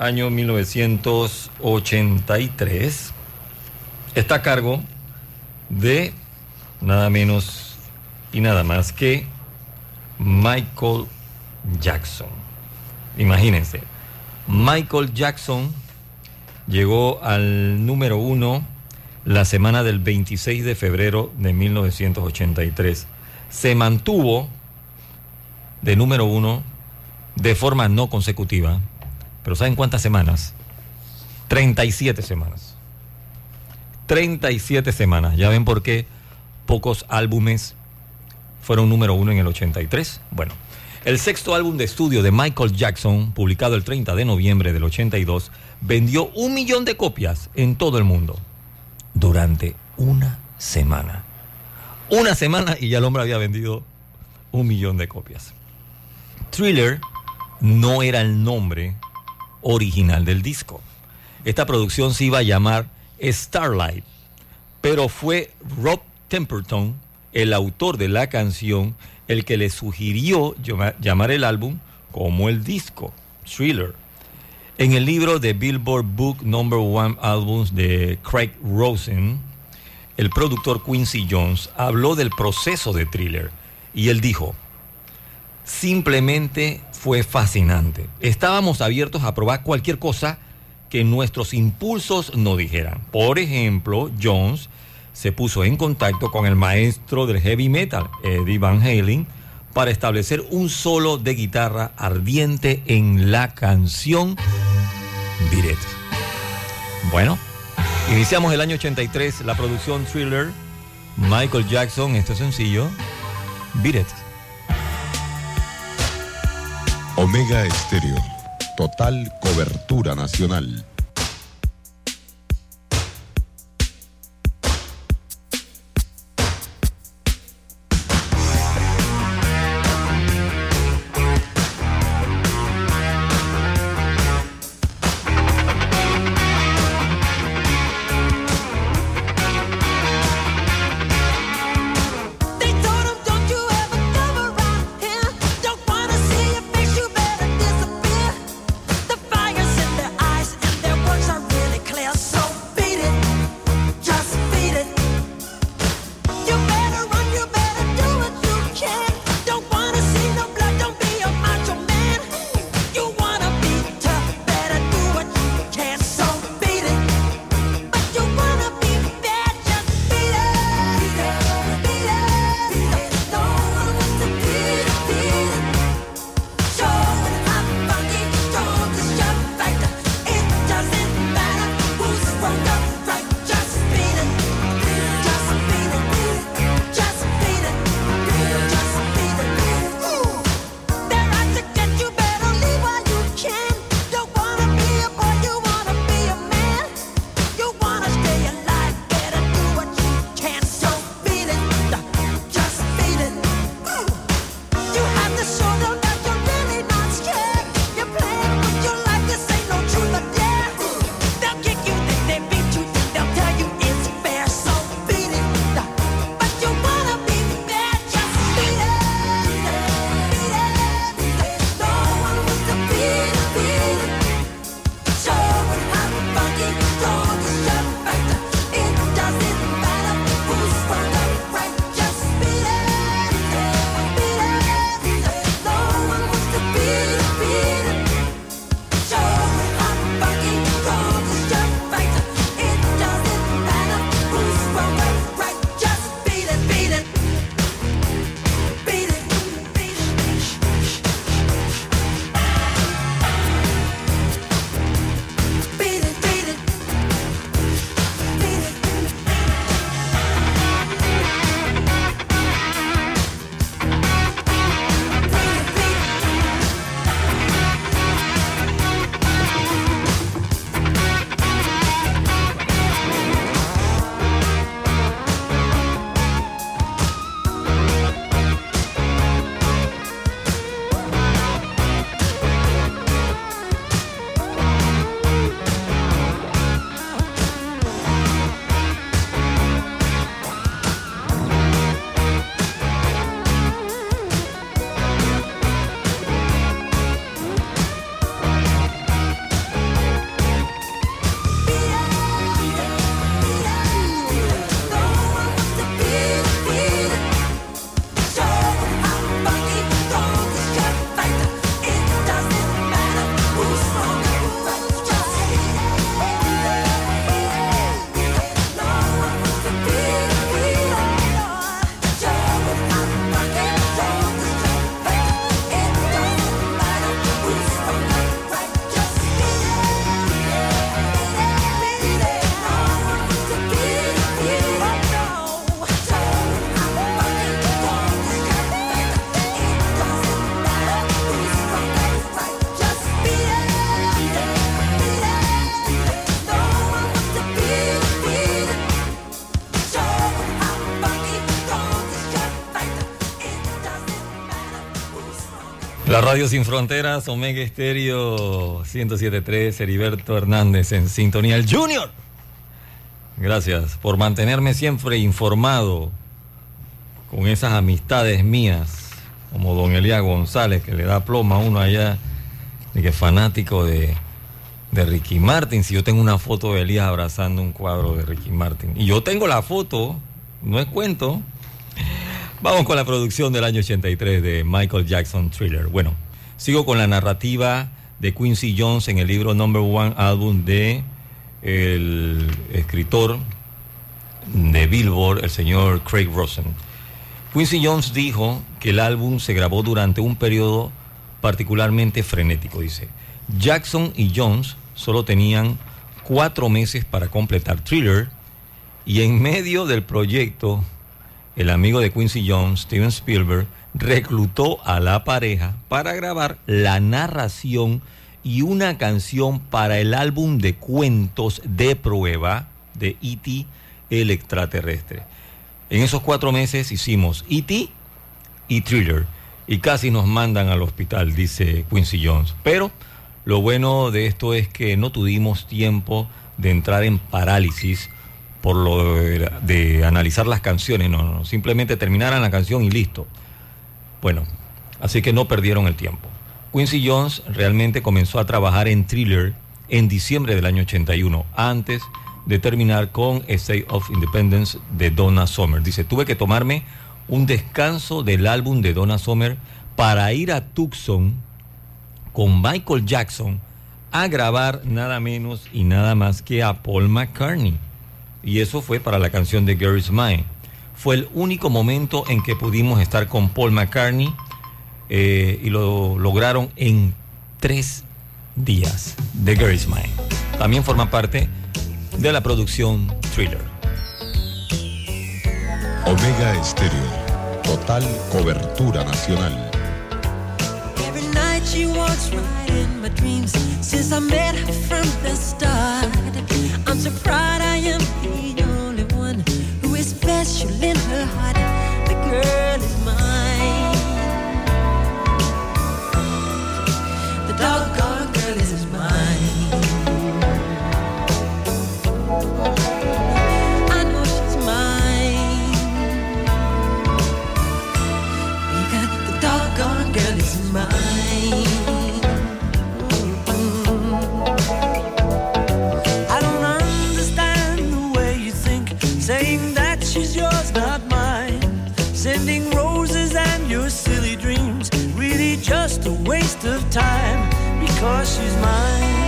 año 1983, está a cargo de nada menos y nada más que Michael Jackson. Imagínense, Michael Jackson llegó al número uno la semana del 26 de febrero de 1983. Se mantuvo de número uno de forma no consecutiva. Pero ¿saben cuántas semanas? 37 semanas. 37 semanas. Ya ven por qué pocos álbumes fueron número uno en el 83. Bueno, el sexto álbum de estudio de Michael Jackson, publicado el 30 de noviembre del 82, vendió un millón de copias en todo el mundo durante una semana. Una semana y ya el hombre había vendido un millón de copias. Thriller no era el nombre original del disco. Esta producción se iba a llamar Starlight, pero fue Rob Temperton, el autor de la canción, el que le sugirió llamar el álbum como el disco, Thriller. En el libro de Billboard Book Number One Albums de Craig Rosen, el productor Quincy Jones habló del proceso de Thriller y él dijo, simplemente fue fascinante. Estábamos abiertos a probar cualquier cosa que nuestros impulsos nos dijeran. Por ejemplo, Jones se puso en contacto con el maestro del heavy metal, Eddie Van Halen, para establecer un solo de guitarra ardiente en la canción Beat Bueno, iniciamos el año 83 la producción Thriller, Michael Jackson, este sencillo, Beat Omega Estéreo, total cobertura nacional. Radio Sin Fronteras, Omega Estéreo 1073, Heriberto Hernández en sintonía. El Junior. Gracias por mantenerme siempre informado con esas amistades mías, como don Elías González, que le da ploma a uno allá, de que fanático de, de Ricky Martin. Si yo tengo una foto de Elías abrazando un cuadro de Ricky Martin, y yo tengo la foto, no es cuento. Vamos con la producción del año 83 de Michael Jackson Thriller. Bueno, sigo con la narrativa de Quincy Jones en el libro Number One Album de el escritor de Billboard, el señor Craig Rosen. Quincy Jones dijo que el álbum se grabó durante un periodo particularmente frenético, dice. Jackson y Jones solo tenían cuatro meses para completar Thriller y en medio del proyecto el amigo de Quincy Jones, Steven Spielberg, reclutó a la pareja para grabar la narración y una canción para el álbum de cuentos de prueba de E.T. el extraterrestre. En esos cuatro meses hicimos E.T. y Thriller y casi nos mandan al hospital, dice Quincy Jones. Pero lo bueno de esto es que no tuvimos tiempo de entrar en parálisis por lo de, analizar las canciones, no, no, simplemente terminaran la canción y listo. Bueno, así que no perdieron el tiempo. Quincy Jones realmente comenzó a trabajar en Thriller en diciembre del año 81, antes de terminar con State of Independence de Donna Summer. Dice, tuve que tomarme un descanso del álbum de Donna Summer para ir a Tucson con Michael Jackson a grabar nada menos y nada más que a Paul McCartney y eso fue para la canción de Gary's Mind. Fue el único momento en que pudimos estar con Paul McCartney eh, y lo lograron en tres días de Gary's Mind. También forma parte de la producción Thriller. Omega Estéreo, total cobertura nacional. Every night she walks right in my dreams since I met her from the start. I'm so proud I am the only one who is special in her heart. The girl waste of time because she's mine.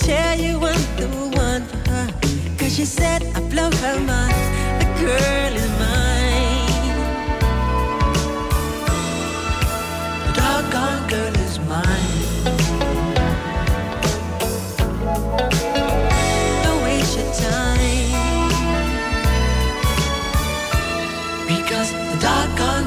Tell you I'm the one for her, 'cause she said I blow her mind. The girl is mine. The doggone girl is mine. Don't waste your time. Because the doggone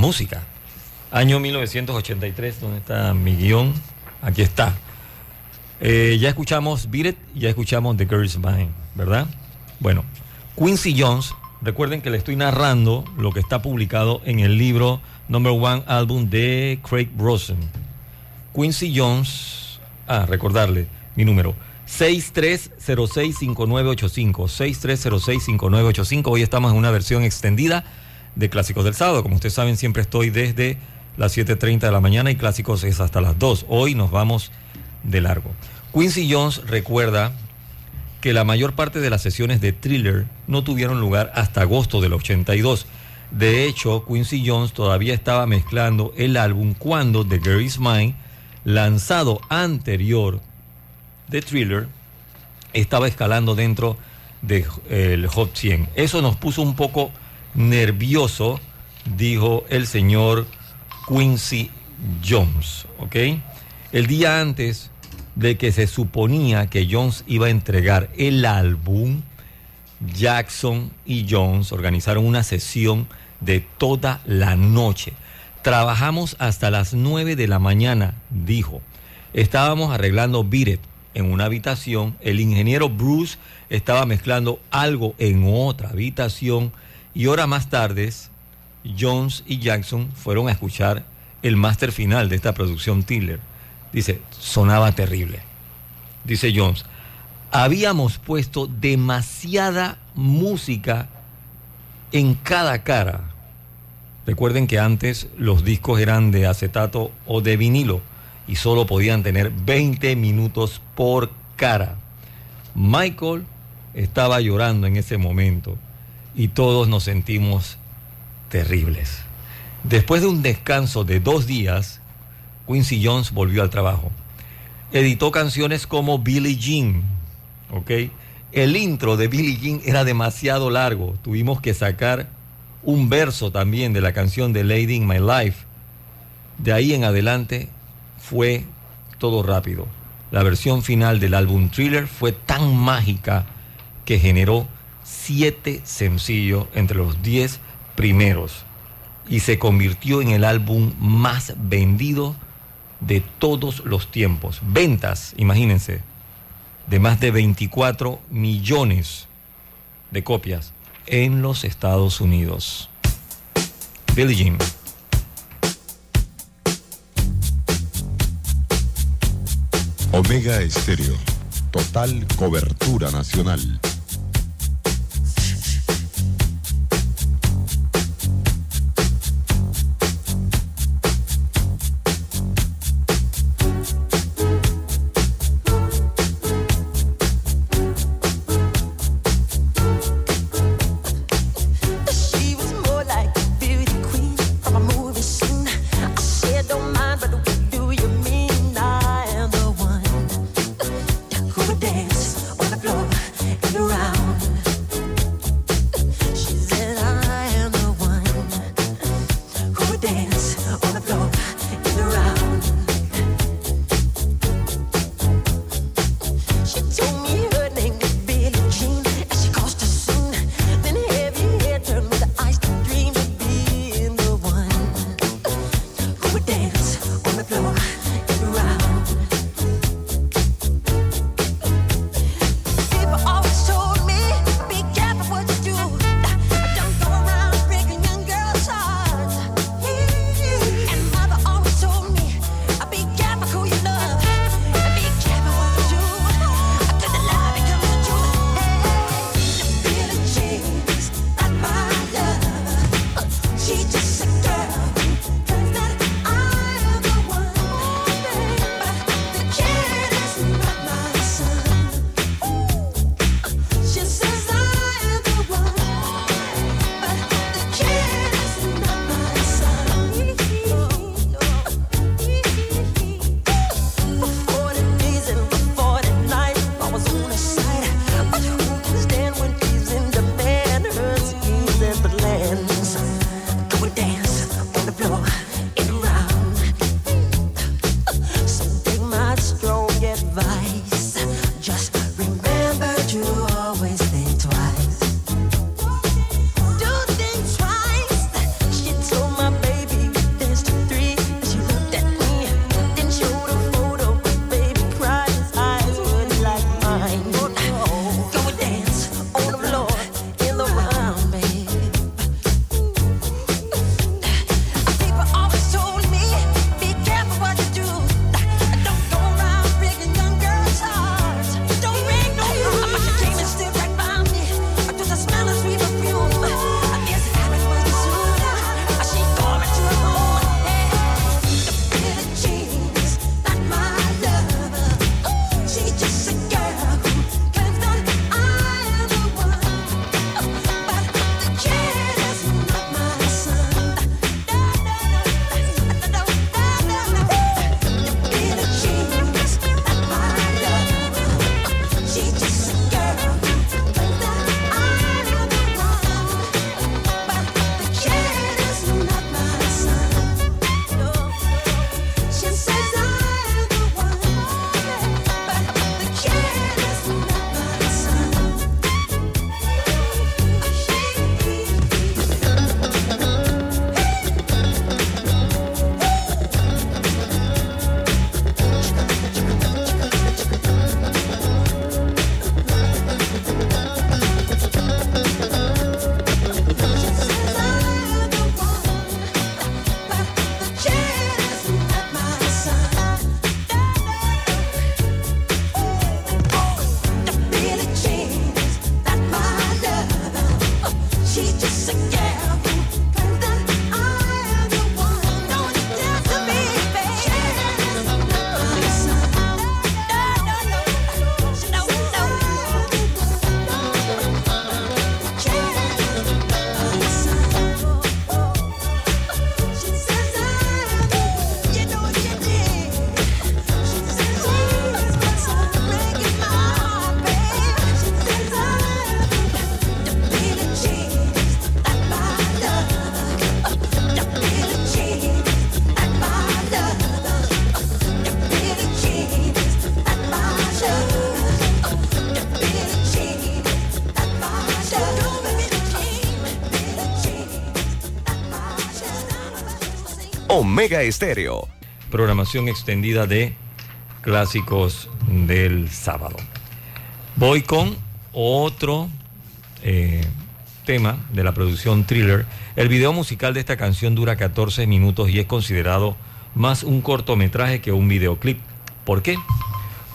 Música. Año 1983, ¿dónde está mi guion? Aquí está. Eh, ya escuchamos Beat It, ya escuchamos The Girl's Mind, ¿verdad? Bueno, Quincy Jones, recuerden que le estoy narrando lo que está publicado en el libro Number One Album de Craig Rosen. Quincy Jones, ah, recordarle mi número, 63065985, 63065985. Hoy estamos en una versión extendida de Clásicos del Sábado. Como ustedes saben, siempre estoy desde las 7.30 de la mañana y Clásicos es hasta las 2. Hoy nos vamos de largo. Quincy Jones recuerda que la mayor parte de las sesiones de thriller no tuvieron lugar hasta agosto del 82. De hecho, Quincy Jones todavía estaba mezclando el álbum cuando The Girl Is Mine, lanzado anterior de thriller, estaba escalando dentro del Hot 100. Eso nos puso un poco nervioso, dijo el señor Quincy Jones. El día antes de que se suponía que Jones iba a entregar el álbum, Jackson y Jones organizaron una sesión de toda la noche. Trabajamos hasta las 9 de la mañana, dijo. Estábamos arreglando It en una habitación. El ingeniero Bruce estaba mezclando algo en otra habitación. Y hora más tarde, Jones y Jackson fueron a escuchar el máster final de esta producción Tiller. Dice, sonaba terrible. Dice Jones, habíamos puesto demasiada música en cada cara. Recuerden que antes los discos eran de acetato o de vinilo y solo podían tener 20 minutos por cara. Michael estaba llorando en ese momento y todos nos sentimos terribles. Después de un descanso de dos días, Quincy Jones volvió al trabajo. Editó canciones como Billie Jean. El intro de Billie Jean era demasiado largo. Tuvimos que sacar un verso también de la canción de Lady in My Life. De ahí en adelante fue todo rápido. La versión final del álbum Thriller fue tan mágica que generó siete sencillos entre los diez primeros y se convirtió en el álbum más vendido de todos los tiempos. Ventas, imagínense, de más de 24 millones de copias en los Estados Unidos. Billie Jean. Omega Estéreo. Total cobertura nacional. Estéreo. Programación extendida de clásicos del sábado. Voy con otro eh, tema de la producción Thriller. El video musical de esta canción dura 14 minutos y es considerado más un cortometraje que un videoclip. ¿Por qué?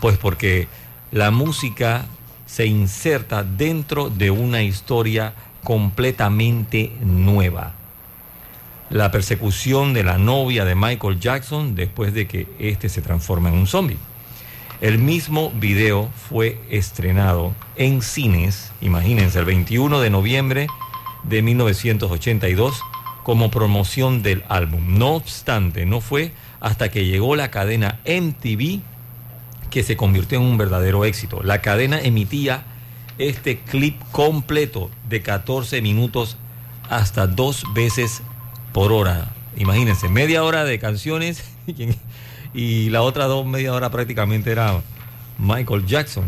Pues porque la música se inserta dentro de una historia completamente nueva. La persecución de la novia de Michael Jackson después de que éste se transforma en un zombie. El mismo video fue estrenado en cines, imagínense, el 21 de noviembre de 1982 como promoción del álbum. No obstante, no fue hasta que llegó la cadena MTV que se convirtió en un verdadero éxito. La cadena emitía este clip completo de 14 minutos hasta dos veces por hora. Imagínense, media hora de canciones y la otra dos media hora prácticamente era Michael Jackson.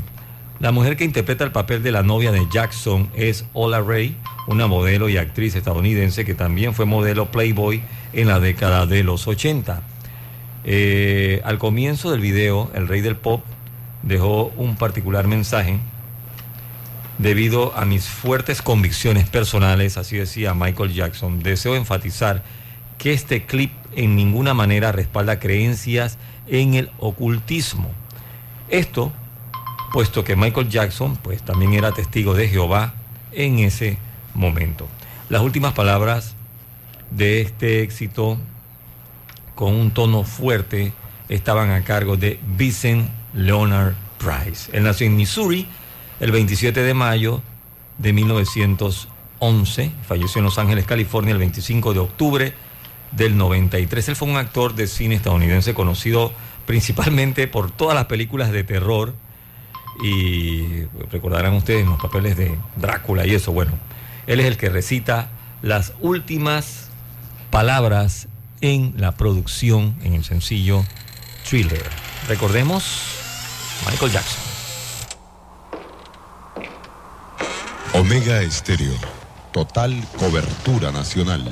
La mujer que interpreta el papel de la novia de Jackson es Ola Ray, una modelo y actriz estadounidense que también fue modelo Playboy en la década de los 80. Eh, al comienzo del video, el rey del pop dejó un particular mensaje debido a mis fuertes convicciones personales, así decía Michael Jackson. Deseo enfatizar que este clip en ninguna manera respalda creencias en el ocultismo. Esto, puesto que Michael Jackson pues también era testigo de Jehová en ese momento. Las últimas palabras de este éxito con un tono fuerte estaban a cargo de Vincent Leonard Price. Él nació en Missouri el 27 de mayo de 1911, falleció en Los Ángeles, California el 25 de octubre del 93. Él fue un actor de cine estadounidense conocido principalmente por todas las películas de terror y recordarán ustedes los papeles de Drácula y eso. Bueno, él es el que recita las últimas palabras en la producción, en el sencillo Thriller. Recordemos, Michael Jackson. Omega Estéreo. Total cobertura nacional.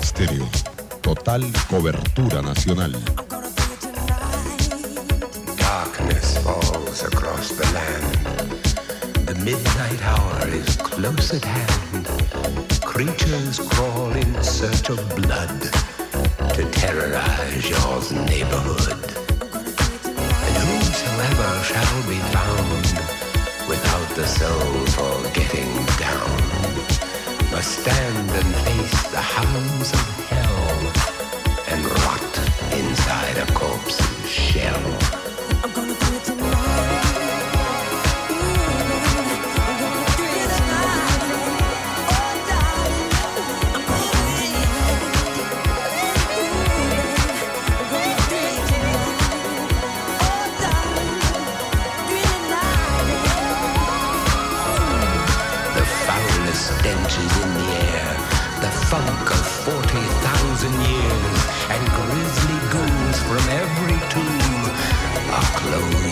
Omega Estéreo. Total cobertura nacional. Darkness falls across the land. The midnight hour is close at hand. Creatures crawl in search of blood to terrorize your neighborhood. And whosoever shall be found without the soul for getting down must stand and face the hounds of hell and rot inside a corpse's shell.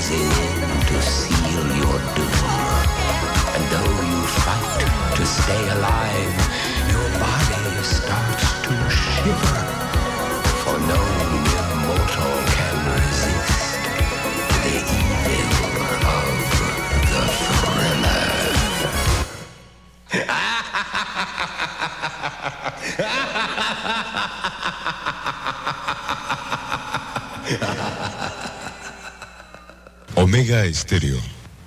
To seal your doom. And though you fight to stay alive, Omega Estéreo.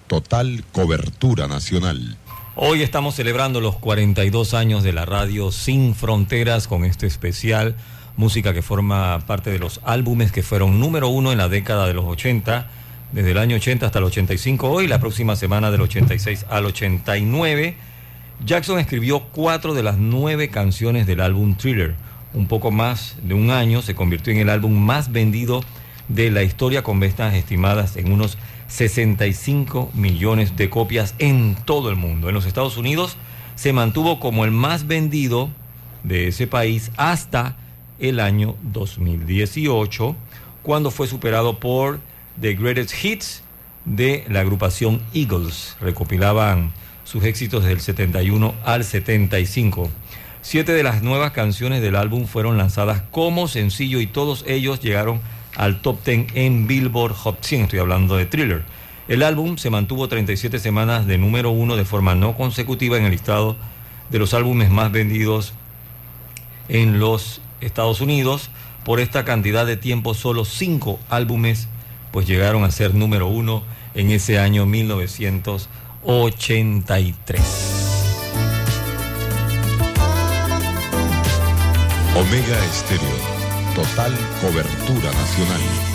Total cobertura nacional. Hoy estamos celebrando los 42 años de la radio Sin Fronteras con este especial, música que forma parte de los álbumes que fueron número uno en la década de los 80, desde el año 80 hasta el 85, hoy la próxima semana del 86 al 89. Jackson escribió cuatro de las nueve canciones del álbum Thriller. Un poco más de un año se convirtió en el álbum más vendido de la historia con ventas estimadas en unos 65 millones de copias en todo el mundo. En los Estados Unidos se mantuvo como el más vendido de ese país hasta el año 2018, cuando fue superado por The Greatest Hits de la agrupación Eagles. Recopilaban sus éxitos desde el 71 al 75. Siete de las nuevas canciones del álbum fueron lanzadas como sencillo y todos ellos llegaron al top 10 en Billboard Hot 100. Estoy hablando de Thriller. El álbum se mantuvo 37 semanas de número uno de forma no consecutiva en el listado de los álbumes más vendidos en los Estados Unidos. Por esta cantidad de tiempo, solo cinco álbumes pues llegaron a ser número uno en ese año 1983. Omega Estéreo. Total cobertura nacional.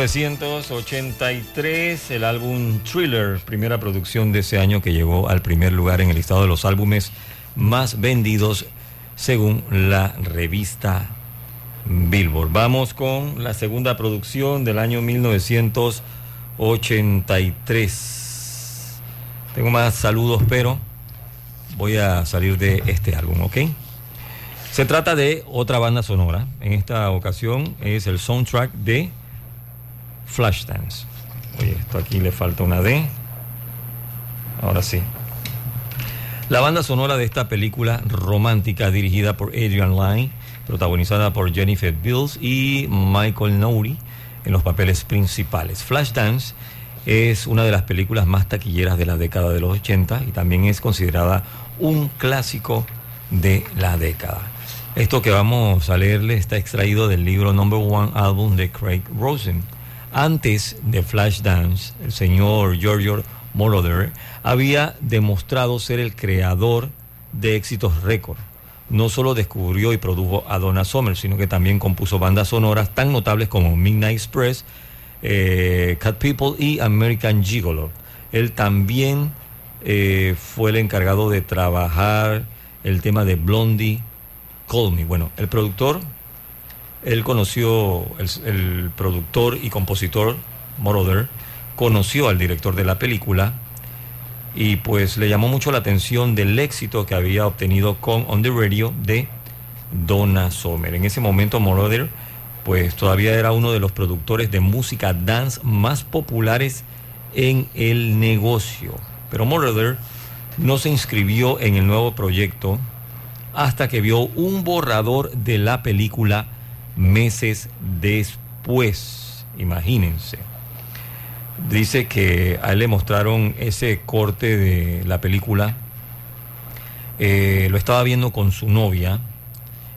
1983, el álbum Thriller, primera producción de ese año que llegó al primer lugar en el listado de los álbumes más vendidos según la revista Billboard. Vamos con la segunda producción del año 1983. Tengo más saludos, pero voy a salir de este álbum, ¿ok? Se trata de otra banda sonora. En esta ocasión es el soundtrack de Flashdance. Oye, esto aquí le falta una D. Ahora sí. La banda sonora de esta película romántica dirigida por Adrian Lyne, protagonizada por Jennifer Bills y Michael Nouri en los papeles principales. Flashdance es una de las películas más taquilleras de la década de los 80 y también es considerada un clásico de la década. Esto que vamos a leerle está extraído del libro Number One Album de Craig Rosen. Antes de Flashdance, el señor Giorgio Moroder había demostrado ser el creador de éxitos récord. No solo descubrió y produjo a Donna Summer, sino que también compuso bandas sonoras tan notables como Midnight Express, eh, Cat People y American Gigolo. Él también eh, fue el encargado de trabajar el tema de Blondie, Call Me. Bueno, el productor él conoció, el, productor y compositor Moroder, conoció al director de la película y pues le llamó mucho la atención del éxito que había obtenido con On the Radio de Donna Summer. En ese momento Moroder pues todavía era uno de los productores de música dance más populares en el negocio. Pero Moroder no se inscribió en el nuevo proyecto hasta que vio un borrador de la película meses después. Imagínense. Dice que a él le mostraron ese corte de la película. Eh, lo estaba viendo con su novia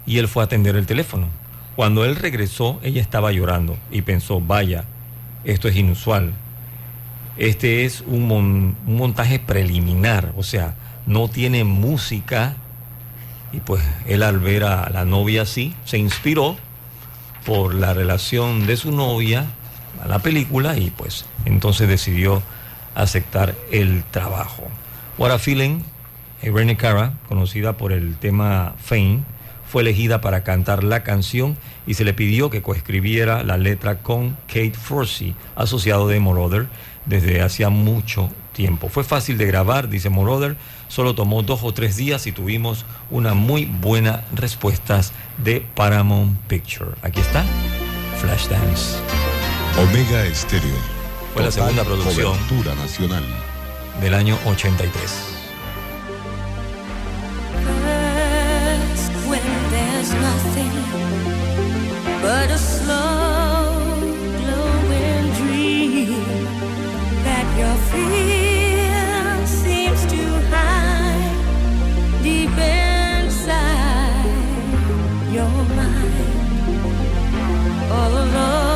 y él fue a atender el teléfono. Cuando él regresó, ella estaba llorando y pensó, vaya, esto es inusual. Este es un, mon- un montaje preliminar, o sea, no tiene música. Y pues él al ver a la novia así, se inspiró por la relación de su novia a la película y pues entonces decidió aceptar el trabajo. What a Feeling, Irene Cara, conocida por el tema Fame, fue elegida para cantar la canción y se le pidió que coescribiera la letra con Kate Forsey, asociado de Moroder desde hacía mucho tiempo. Fue fácil de grabar, dice Moroder, solo tomó dos o tres días y tuvimos una muy buena respuestas de Paramount Picture. Aquí está, Flashdance. Omega Estéreo. Fue la segunda producción. Cobertura nacional. del año 83. First, deep inside your mind. All alone.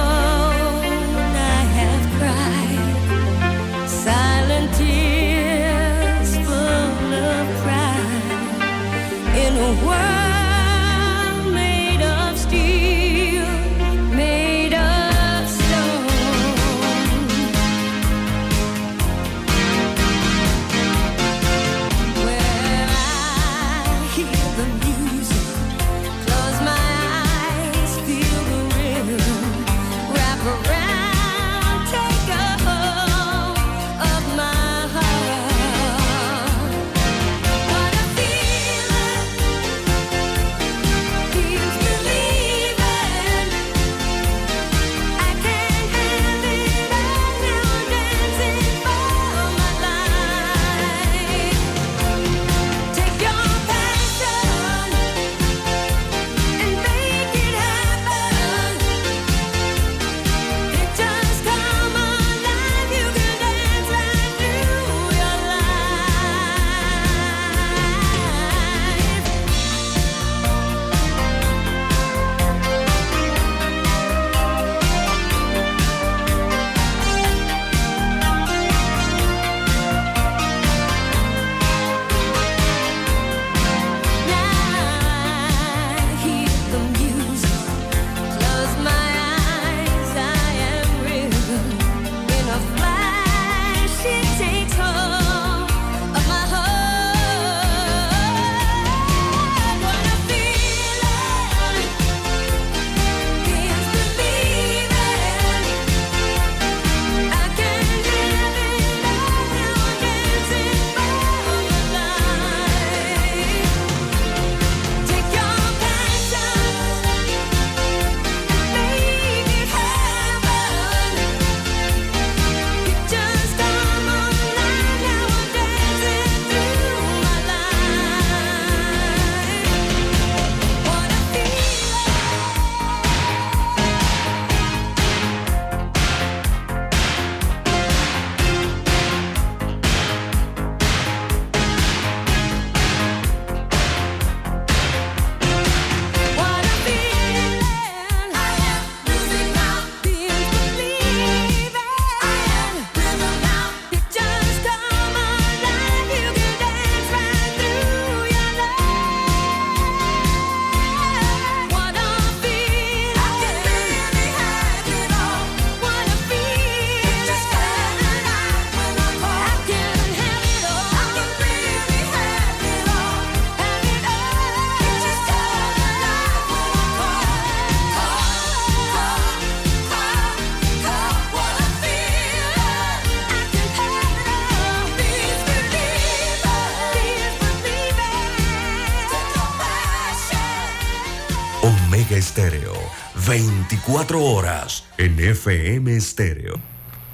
24 horas en FM Estéreo.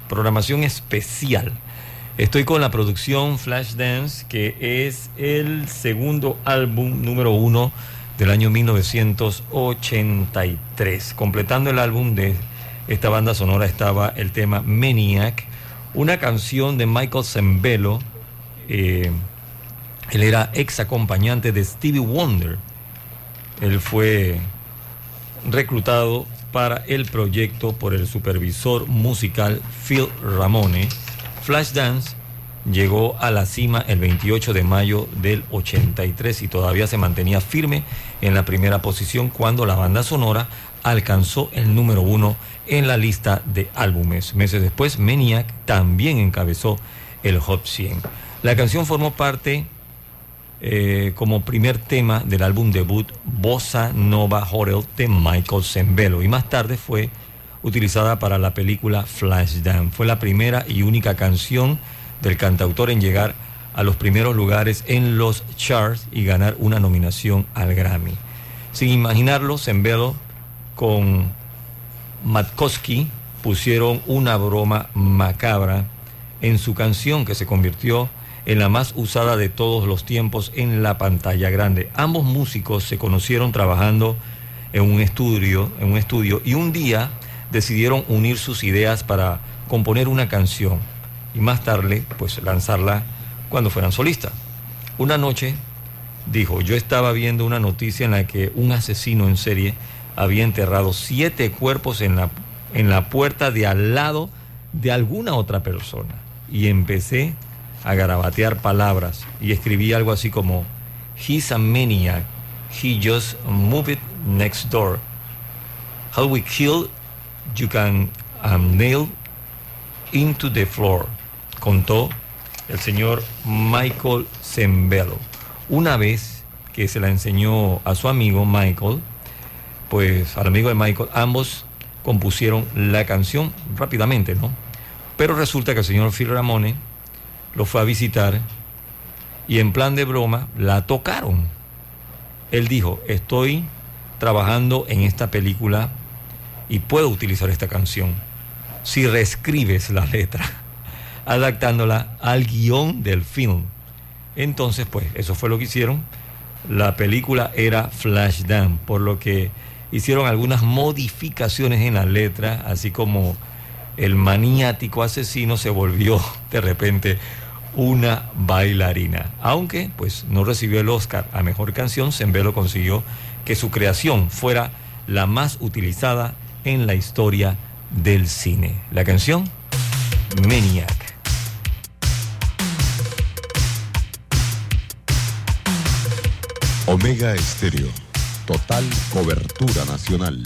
programación especial. Estoy con la producción Flashdance, que es el segundo álbum número uno del año 1983. Completando el álbum de esta banda sonora estaba el tema Maniac, una canción de Michael Zembello. eh, él era ex acompañante de Stevie Wonder. Él fue reclutado para el proyecto por el supervisor musical Phil Ramone. Flashdance llegó a la cima el 28 de mayo del 83 y todavía se mantenía firme en la primera posición cuando la banda sonora alcanzó el número uno en la lista de álbumes. Meses después, Maniac también encabezó el Hot 100. La canción formó parte eh, como primer tema del álbum debut Bossa Nova Hotel de Michael Zembello y más tarde fue utilizada para la película Flashdance. Fue la primera y única canción del cantautor en llegar a los primeros lugares en los charts y ganar una nominación al Grammy. Sin imaginarlo, Zembello con Matkowski pusieron una broma macabra en su canción que se convirtió en la más usada de todos los tiempos en la pantalla grande. Ambos músicos se conocieron trabajando en un estudio, en un estudio y un día decidieron unir sus ideas para componer una canción y más tarde pues lanzarla cuando fueran solistas. Una noche dijo, yo estaba viendo una noticia en la que un asesino en serie había enterrado siete cuerpos en la, en la puerta de al lado de alguna otra persona. Y empecé a garabatear palabras y escribí algo así como, He's a maniac, he just moved next door. How we kill, you can um, nail into the floor, contó el señor Michael Zembello. Una vez que se la enseñó a su amigo Michael, pues al amigo de Michael, ambos compusieron la canción rápidamente, ¿no? Pero resulta que el señor Phil Ramone lo fue a visitar y en plan de broma la tocaron. Él dijo, estoy trabajando en esta película y puedo utilizar esta canción si reescribes la letra, adaptándola al guion del film. Entonces, pues eso fue lo que hicieron. La película era Flashdance, por lo que hicieron algunas modificaciones en la letra, así como el maniático asesino se volvió de repente una bailarina. Aunque pues no recibió el Oscar a mejor canción, Zembelo consiguió que su creación fuera la más utilizada en la historia del cine. La canción Maniac. Omega Estéreo. Total cobertura nacional.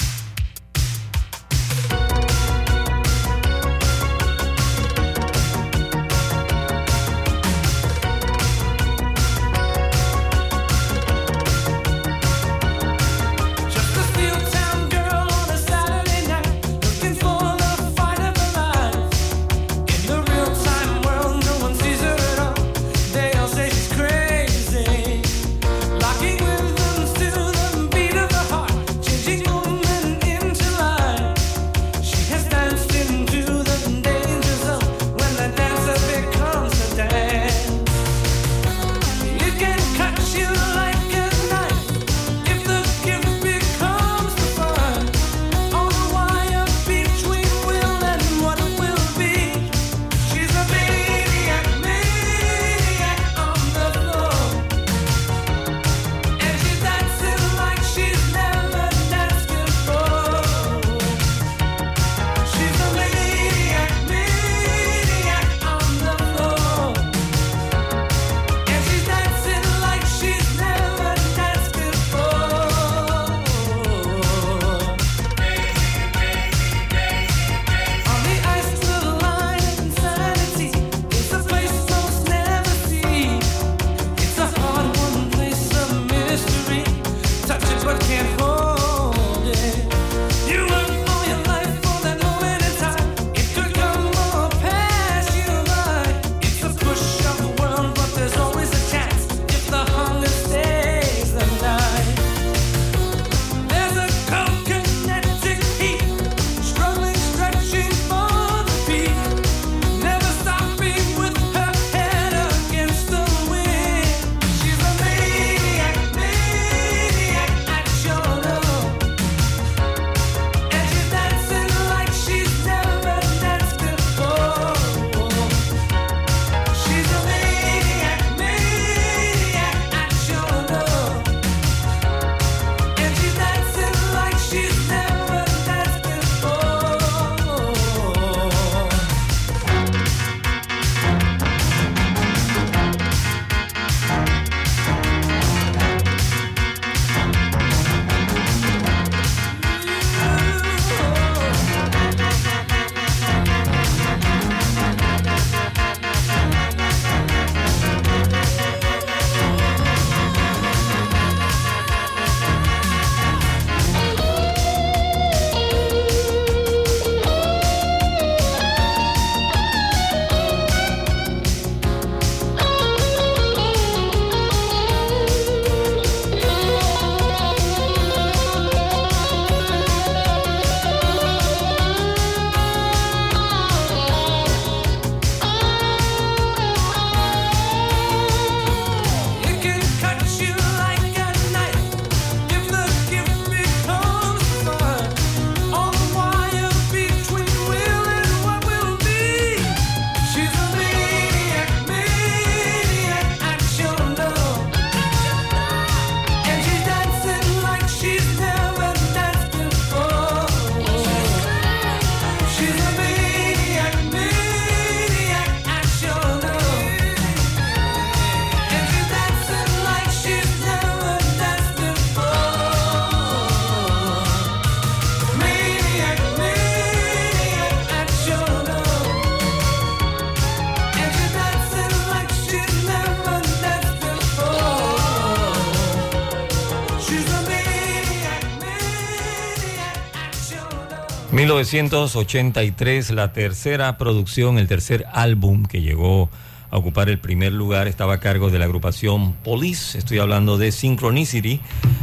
1983, la tercera producción, el tercer álbum que llegó a ocupar el primer lugar estaba a cargo de la agrupación Police. Estoy hablando de Synchronicity.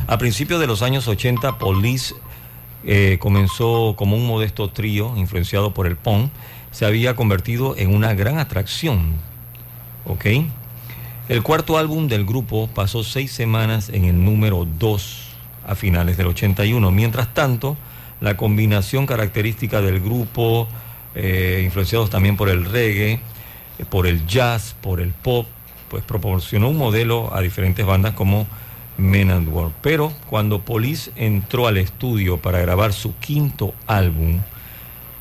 A principios de los años 80, Police eh, comenzó como un modesto trío influenciado por el punk. Se había convertido en una gran atracción. ¿Ok? El cuarto álbum del grupo pasó seis semanas en el número 2 a finales del 81. Mientras tanto, la combinación característica del grupo, eh, influenciados también por el reggae, eh, por el jazz, por el pop, pues proporcionó un modelo a diferentes bandas como Men and World. Pero cuando Police entró al estudio para grabar su quinto álbum,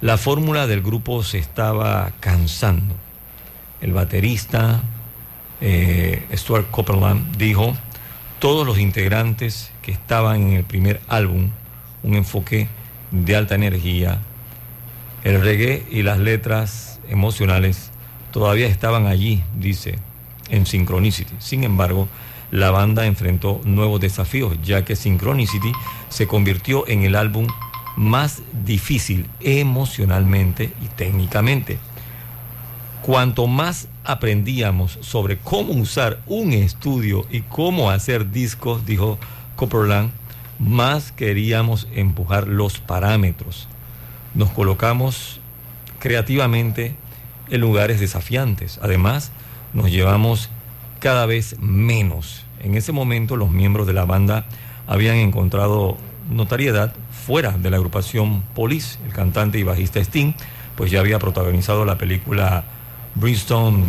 la fórmula del grupo se estaba cansando. El baterista eh, Stuart Copeland dijo, todos los integrantes que estaban en el primer álbum, un enfoque de alta energía, el reggae y las letras emocionales todavía estaban allí, dice, en Synchronicity. Sin embargo, la banda enfrentó nuevos desafíos, ya que Synchronicity se convirtió en el álbum más difícil emocionalmente y técnicamente. Cuanto más aprendíamos sobre cómo usar un estudio y cómo hacer discos, dijo Copperland, más queríamos empujar los parámetros. Nos colocamos creativamente en lugares desafiantes. Además, nos llevamos cada vez menos. En ese momento los miembros de la banda habían encontrado notariedad fuera de la agrupación Police. El cantante y bajista Sting, pues ya había protagonizado la película Brimstone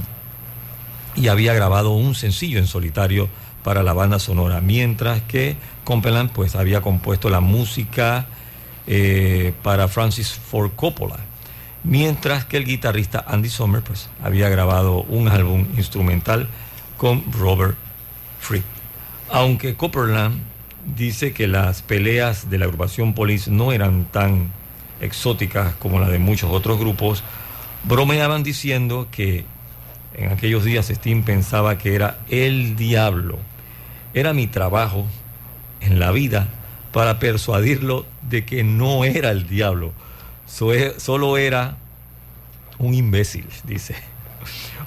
y había grabado un sencillo en solitario para la banda sonora, mientras que Copeland pues había compuesto la música eh, para Francis Ford Coppola, mientras que el guitarrista Andy Sommer pues había grabado un álbum instrumental con Robert Fripp. Aunque Copperland dice que las peleas de la agrupación Police no eran tan exóticas como las de muchos otros grupos, bromeaban diciendo que en aquellos días Sting pensaba que era el diablo. Era mi trabajo en la vida para persuadirlo de que no era el diablo, So- solo era un imbécil, dice.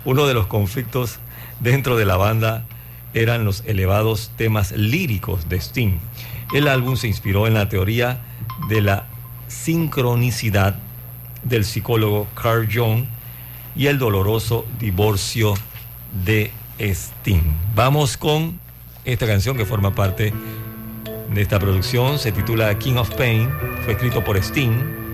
Uno de los conflictos dentro de la banda eran los elevados temas líricos de Sting. El álbum se inspiró en la teoría de la sincronicidad del psicólogo Carl Jung y el doloroso divorcio de Sting. Vamos con esta canción que forma parte de esta producción, se titula King of Pain, fue escrito por Sting.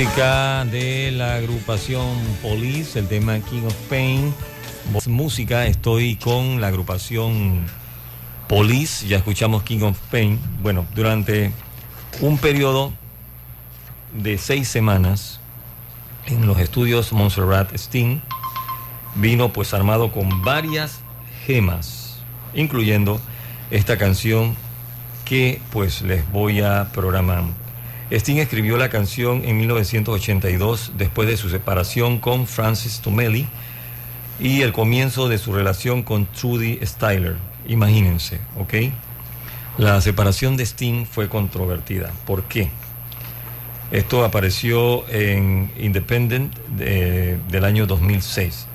Música de la agrupación Police, el tema King of Pain. Música, estoy con la agrupación Police, ya escuchamos King of Pain. Bueno, durante un periodo de seis semanas en los estudios Montserrat Sting vino pues armado con varias gemas, incluyendo esta canción que pues les voy a programar. Sting escribió la canción en 1982 después de su separación con Francis Tomelli y el comienzo de su relación con Trudy Styler. Imagínense, ¿ok? La separación de Sting fue controvertida. ¿Por qué? Esto apareció en Independent de- del año 2006.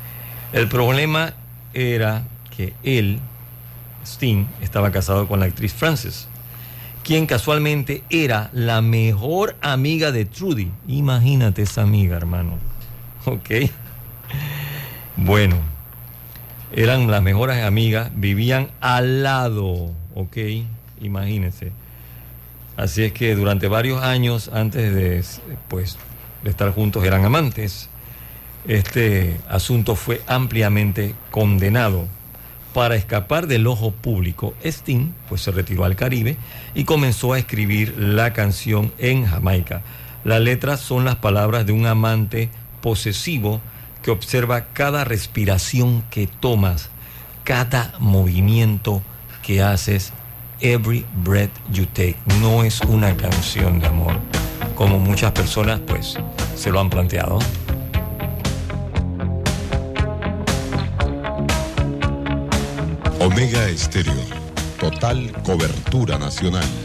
El problema era que él, Sting, estaba casado con la actriz Frances, quien casualmente era la mejor amiga de Trudy. Imagínate esa amiga, hermano. ¿Ok? Bueno, eran las mejores amigas, vivían al lado, ¿ok? Imagínense. Así es que durante varios años antes de, pues, de estar juntos eran amantes. Este asunto fue ampliamente condenado. Para escapar del ojo público, Sting pues, se retiró al Caribe y comenzó a escribir la canción en Jamaica. Las letras son las palabras de un amante posesivo que observa cada respiración que tomas, cada movimiento que haces, every breath you take. No es una canción de amor, como muchas personas pues se lo han planteado. Omega Estéreo. Total cobertura nacional.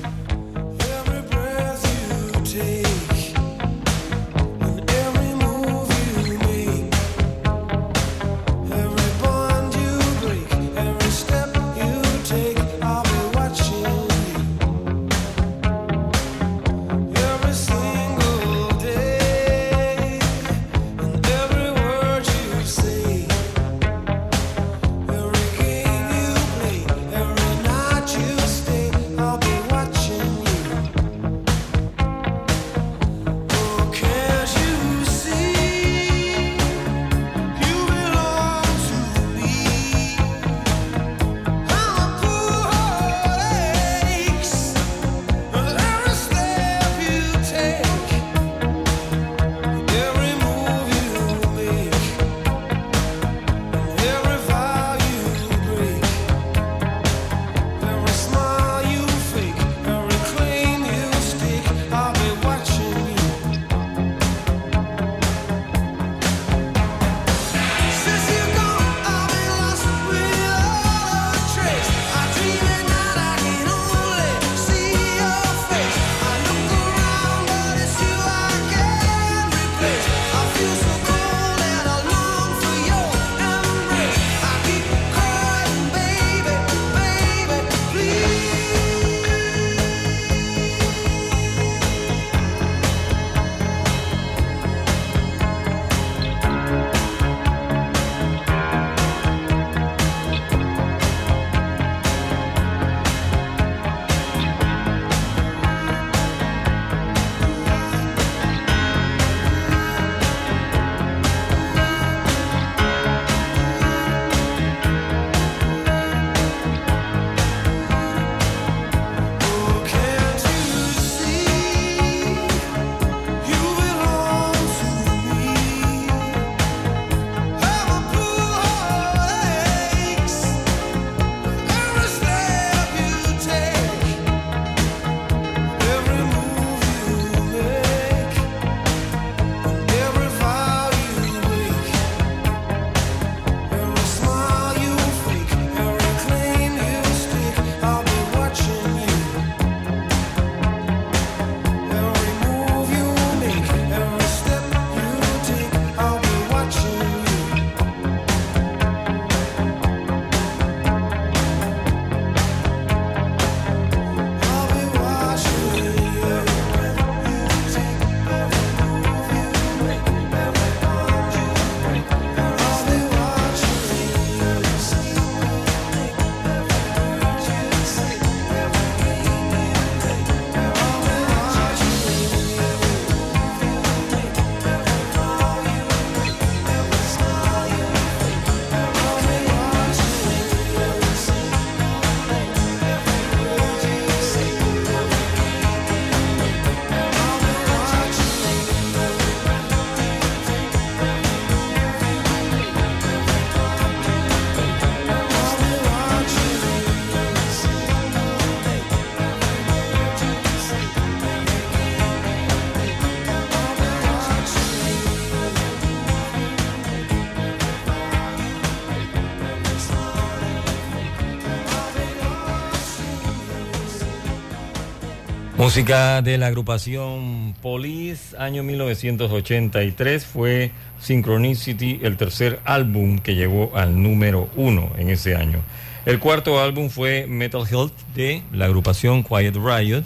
Música de la agrupación Police, año 1983, fue Synchronicity, el tercer álbum que llegó al número uno en ese año. El cuarto álbum fue Metal Health de la agrupación Quiet Riot.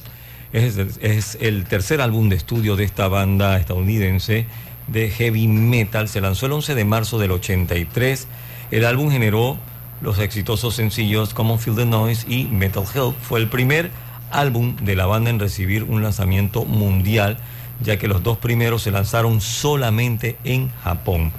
Es, el tercer álbum de estudio de esta banda estadounidense de heavy metal. Se lanzó el 11 de marzo del 83. El álbum generó los exitosos sencillos Common Feel the Noise y Metal Health. Fue el primer álbum de la banda en recibir un lanzamiento mundial, ya que los dos primeros se lanzaron solamente en Japón.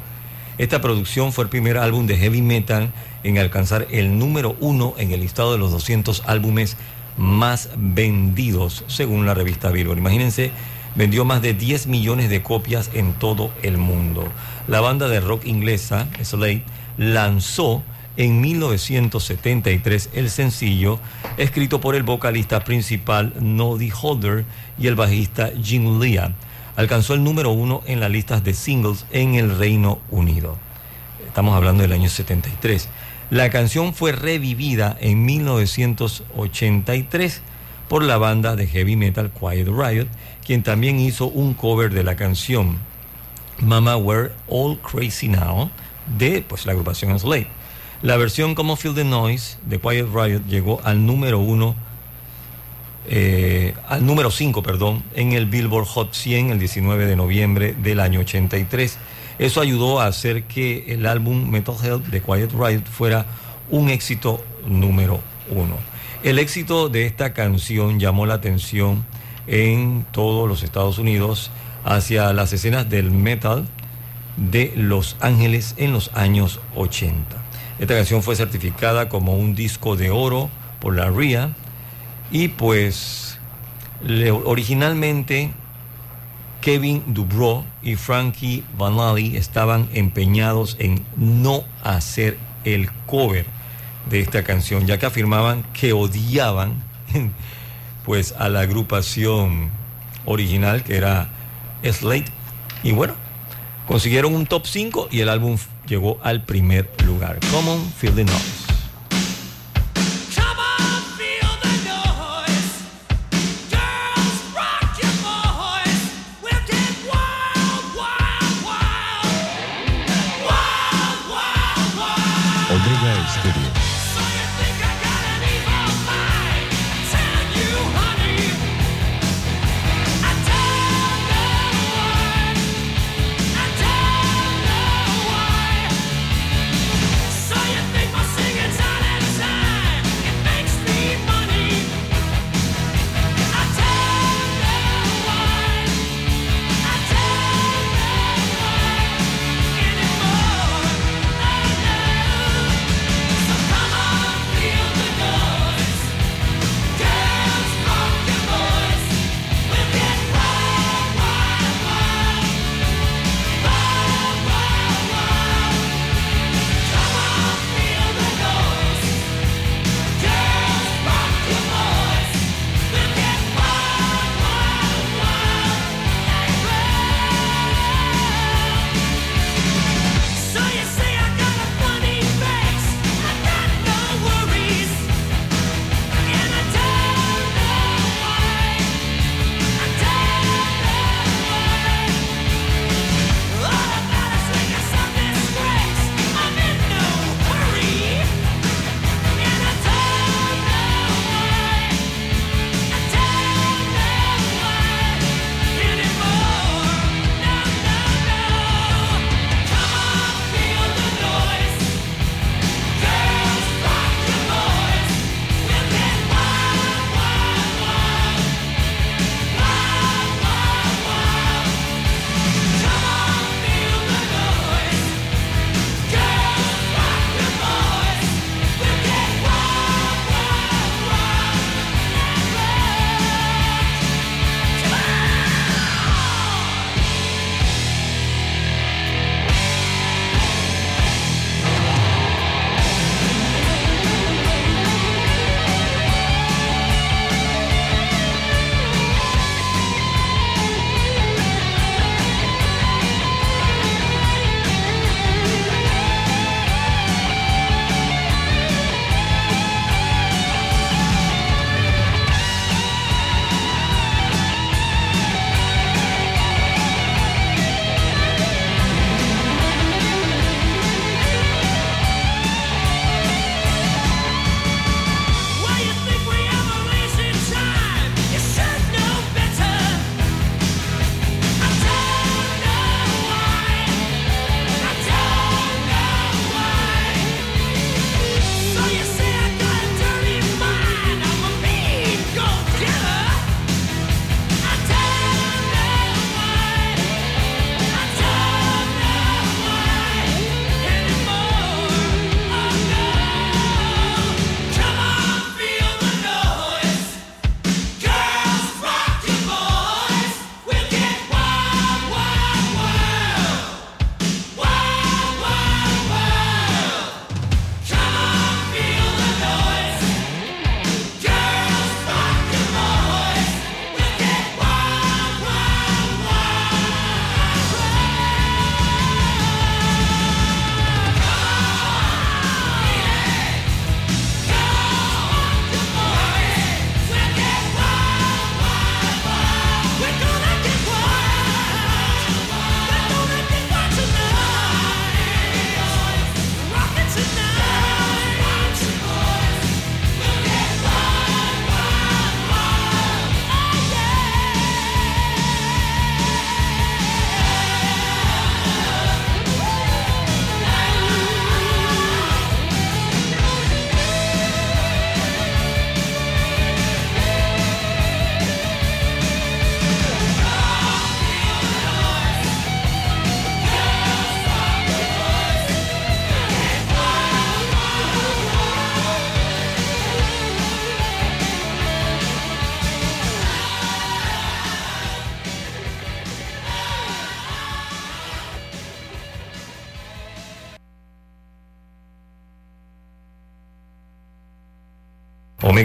Esta producción fue el primer álbum de heavy metal en alcanzar el número uno en el listado de los 200 álbumes más vendidos, según la revista Billboard. Imagínense, vendió más de 10 millones de copias en todo el mundo. La banda de rock inglesa, Slade, lanzó en 1973 el sencillo escrito por el vocalista principal Noddy Holder y el bajista Jim Lea. Alcanzó el número uno en las listas de singles en el Reino Unido. Estamos hablando del año 73. La canción fue revivida en 1983 por la banda de heavy metal Quiet Riot, quien también hizo un cover de la canción Mama We're All Crazy Now de pues, la agrupación Slade. La versión como Feel the Noise de Quiet Riot llegó al número uno, eh, al número 5, perdón, en el Billboard Hot 100 el 19 de noviembre del año 83. Eso ayudó a hacer que el álbum Metal Health de Quiet Riot fuera un éxito número uno. El éxito de esta canción llamó la atención en todos los Estados Unidos hacia las escenas del metal de Los Ángeles en los años 80. Esta canción fue certificada como un disco de oro por la RIA y pues originalmente Kevin Dubrow y Frankie Vanelli estaban empeñados en no hacer el cover de esta canción, ya que afirmaban que odiaban pues a la agrupación original que era Slate. Y bueno, consiguieron un top 5 y el álbum llegó al primer lugar. Common Feel the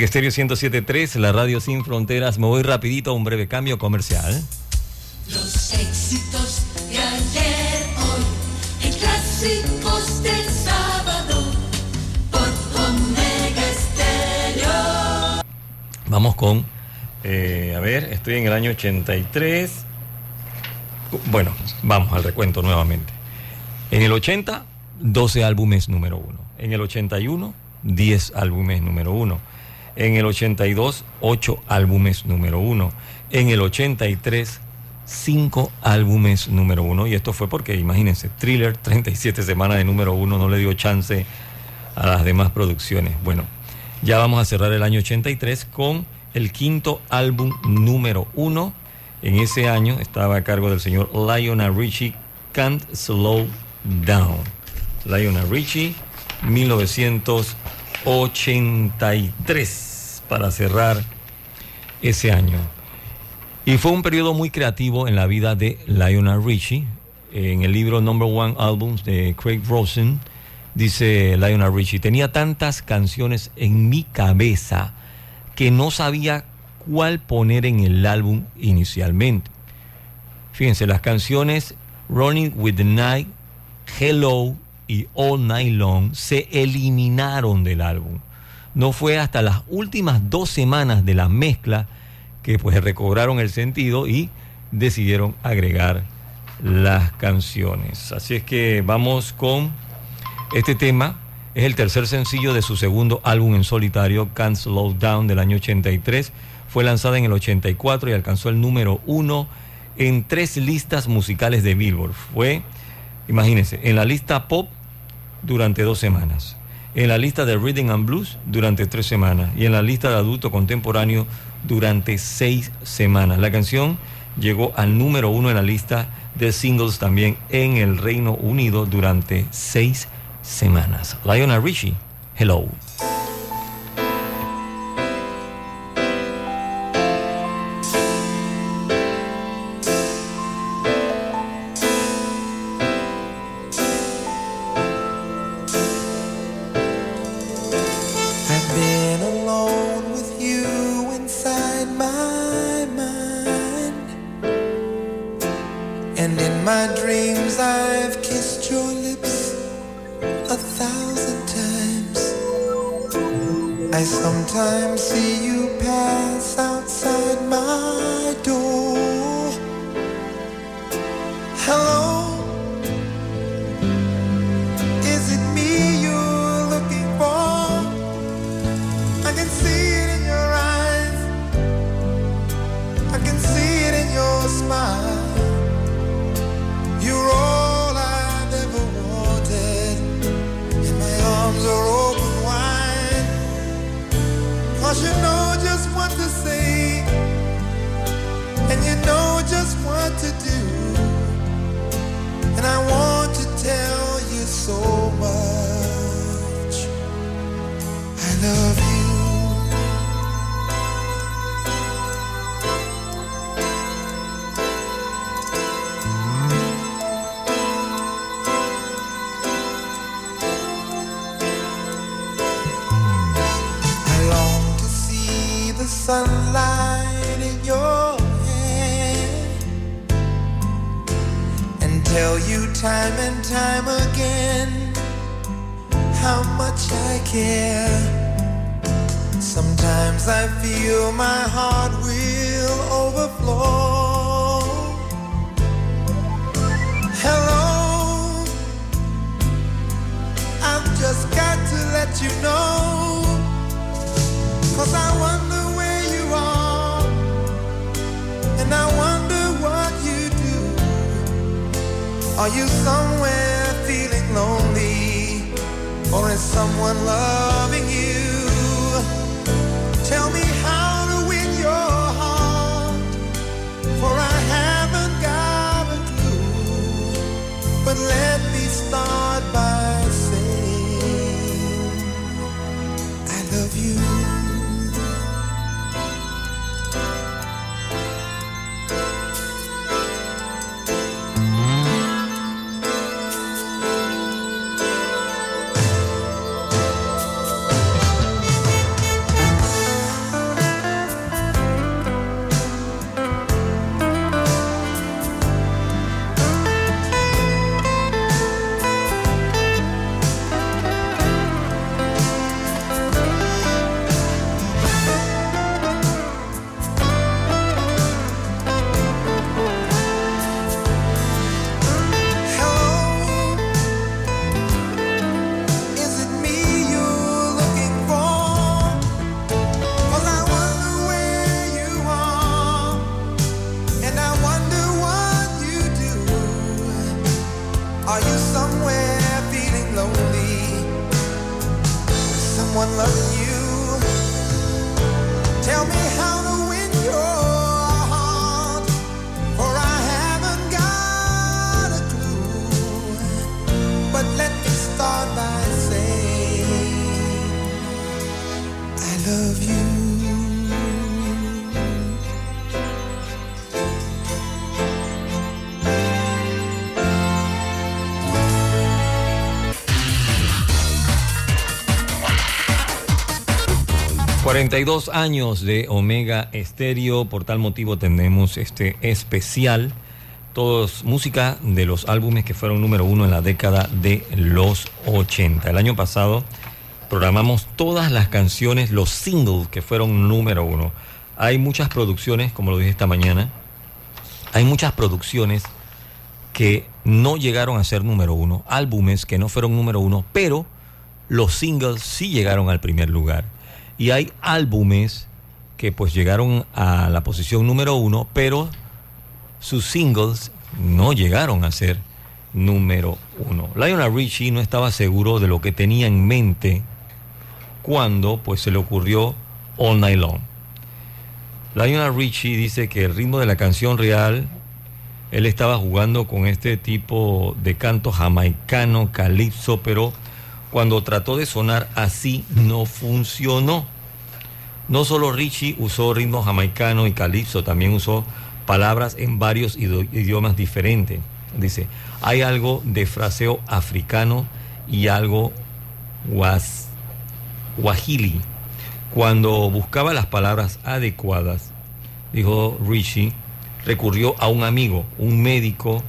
Omega Estéreo 107.3, la radio sin fronteras. Me voy rapidito a un breve cambio comercial. Los éxitos de ayer, hoy, en clásicos del sábado, por Omega Estéreo. Vamos con, eh, a ver, estoy en el año 83. Bueno, vamos al recuento nuevamente. En el 80, 12 álbumes número uno. En el 81, 10 álbumes número uno. En el 82, 8 álbumes número uno. En el 83, 5 álbumes número uno. Y esto fue porque, imagínense, Thriller, 37 semanas de número uno, no le dio chance a las demás producciones. Bueno, ya vamos a cerrar el año 83 con el quinto álbum número uno. En ese año estaba a cargo del señor Lionel Richie, Can't Slow Down. Lionel Richie, 1983, para cerrar ese año. Y fue un periodo muy creativo en la vida de Lionel Richie. En el libro Number One Albums de Craig Rosen, dice Lionel Richie, tenía tantas canciones en mi cabeza que no sabía cuál poner en el álbum inicialmente. Fíjense, las canciones Running with the Night, Hello y All Night Long se eliminaron del álbum. No fue hasta las últimas dos semanas de la mezcla que pues recobraron el sentido y decidieron agregar las canciones. Así es que vamos con este tema. Es el tercer sencillo de su segundo álbum en solitario, Can't Slow Down, del año 83. Fue lanzada en el 84 y alcanzó el número uno en tres listas musicales de Billboard. Fue, imagínense, en la lista pop durante dos semanas, en la lista de Reading and Blues durante tres semanas y en la lista de adulto contemporáneo durante seis semanas. La canción llegó al número uno en la lista de singles también en el Reino Unido durante seis semanas. Lionel Richie, hello. I sometimes see you pass outside my and time again how much I care. Sometimes I feel my heart will overflow. Hello, I've just got to let you know. Cause I wonder Are you somewhere feeling lonely, or is someone loving 42 años de Omega Estéreo, por tal motivo tenemos este especial. Todos música de los álbumes que fueron número uno en la década de los 80. El año pasado programamos todas las canciones, los singles que fueron número uno. Hay muchas producciones, como lo dije esta mañana, hay muchas producciones que no llegaron a ser número uno, álbumes que no fueron número uno, pero los singles sí llegaron al primer lugar. Y hay álbumes que pues llegaron a la posición número uno, pero sus singles no llegaron a ser número uno. Lionel Richie no estaba seguro de lo que tenía en mente cuando pues se le ocurrió All Night Long. Lionel Richie dice que el ritmo de la canción real, él estaba jugando con este tipo de canto jamaicano, calipso, pero cuando trató de sonar así no funcionó. No solo Richie usó ritmo jamaicano y calipso, también usó palabras en varios idiomas diferentes. Dice, hay algo de fraseo africano y algo was, wahili. Cuando buscaba las palabras adecuadas, dijo Richie, recurrió a un amigo, un médico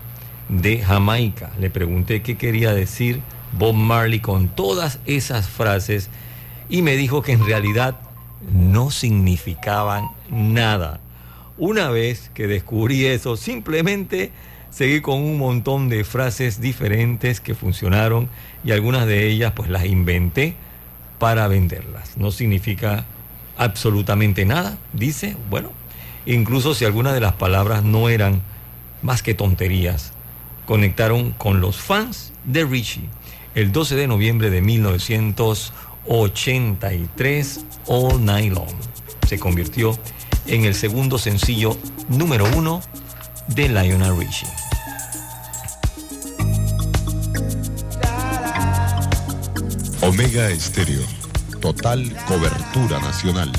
de Jamaica. Le pregunté qué quería decir Bob Marley con todas esas frases y me dijo que en realidad no significaban nada. Una vez que descubrí eso, simplemente seguí con un montón de frases diferentes que funcionaron y algunas de ellas pues las inventé para venderlas. No significa absolutamente nada, dice. Bueno, incluso si algunas de las palabras no eran más que tonterías, conectaron con los fans de Richie. El 12 de noviembre de 1983, All Night Long se convirtió en el segundo sencillo número uno de Lionel Richie. Omega Estéreo. Total cobertura nacional.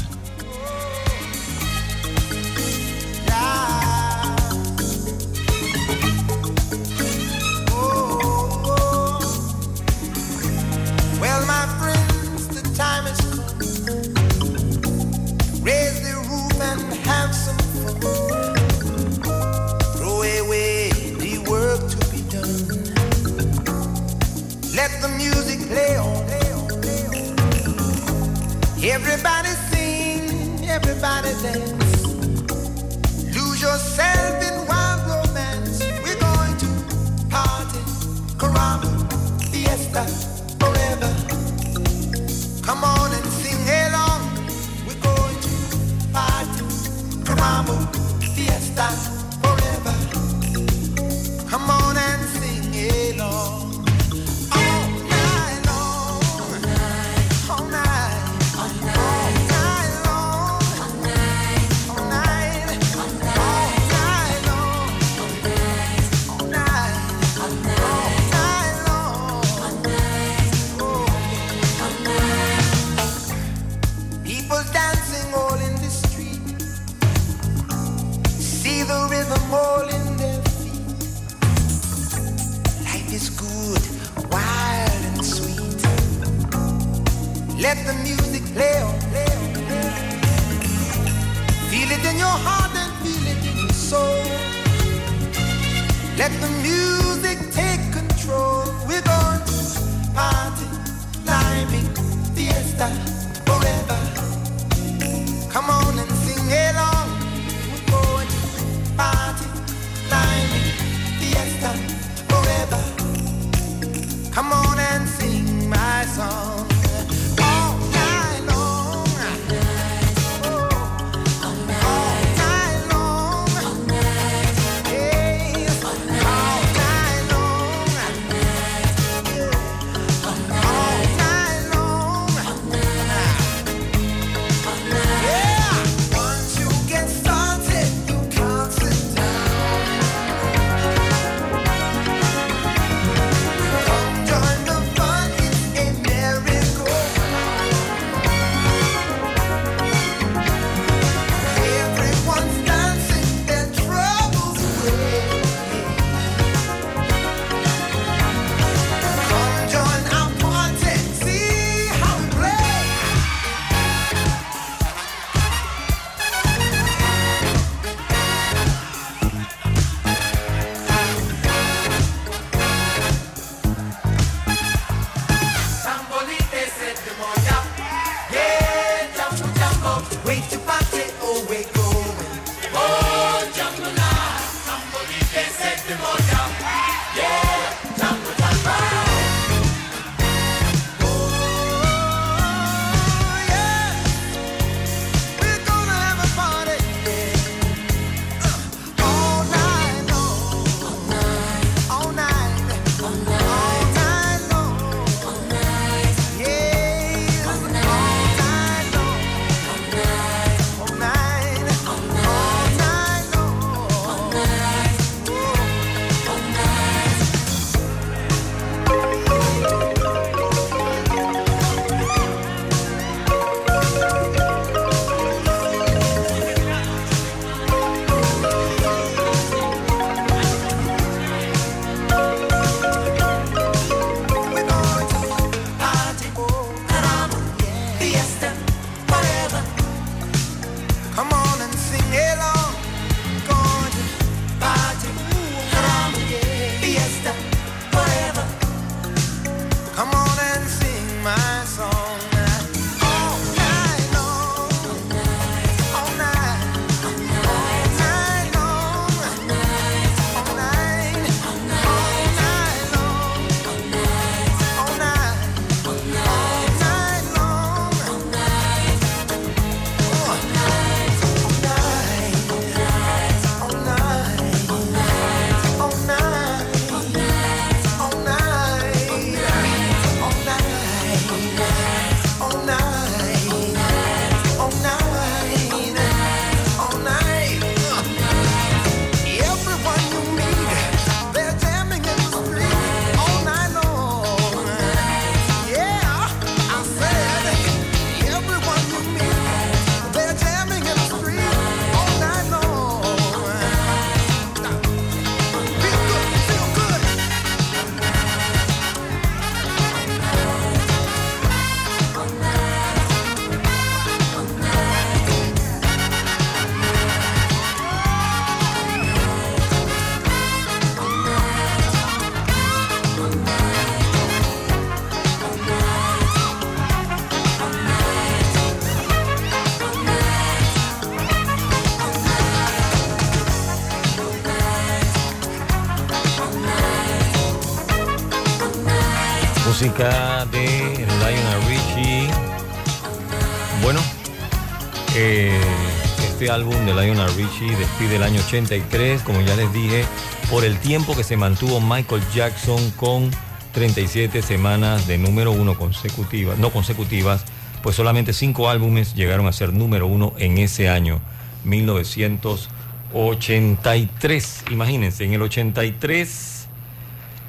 Álbum de Lionel Richie despide el año 83, como ya les dije, por el tiempo que se mantuvo Michael Jackson con 37 semanas de número uno consecutivas, no consecutivas, pues solamente cinco álbumes llegaron a ser número uno en ese año, 1983. Imagínense, en el 83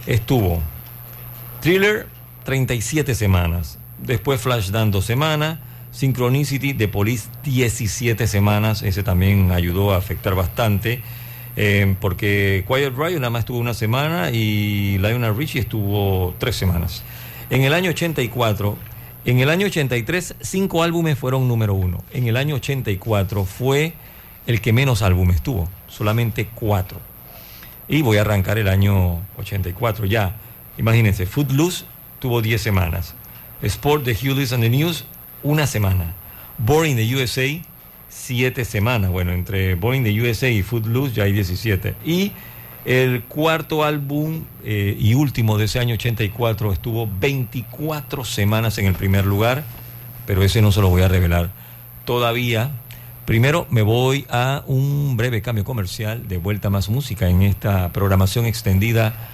estuvo Thriller, 37 semanas. Después Flashdance, dos semanas. Synchronicity de Police, 17 semanas. Ese también ayudó a afectar bastante. eh, porque Quiet Riot nada más estuvo una semana y Lionel Richie estuvo tres semanas. En el año 84, en el año 83, cinco álbumes fueron número uno. En el año 84 fue el que menos álbumes tuvo, solamente cuatro. Y voy a arrancar el año 84 ya. Imagínense, Footloose tuvo 10 semanas. Sport de Hughes and the News, una semana. Boring de USA, 7 semanas. Bueno, entre Boring de USA y Footloose ya hay 17. Y el cuarto álbum eh, y último de ese año 84 estuvo 24 semanas en el primer lugar, pero ese no se lo voy a revelar todavía. Primero me voy a un breve cambio comercial de vuelta más música en esta programación extendida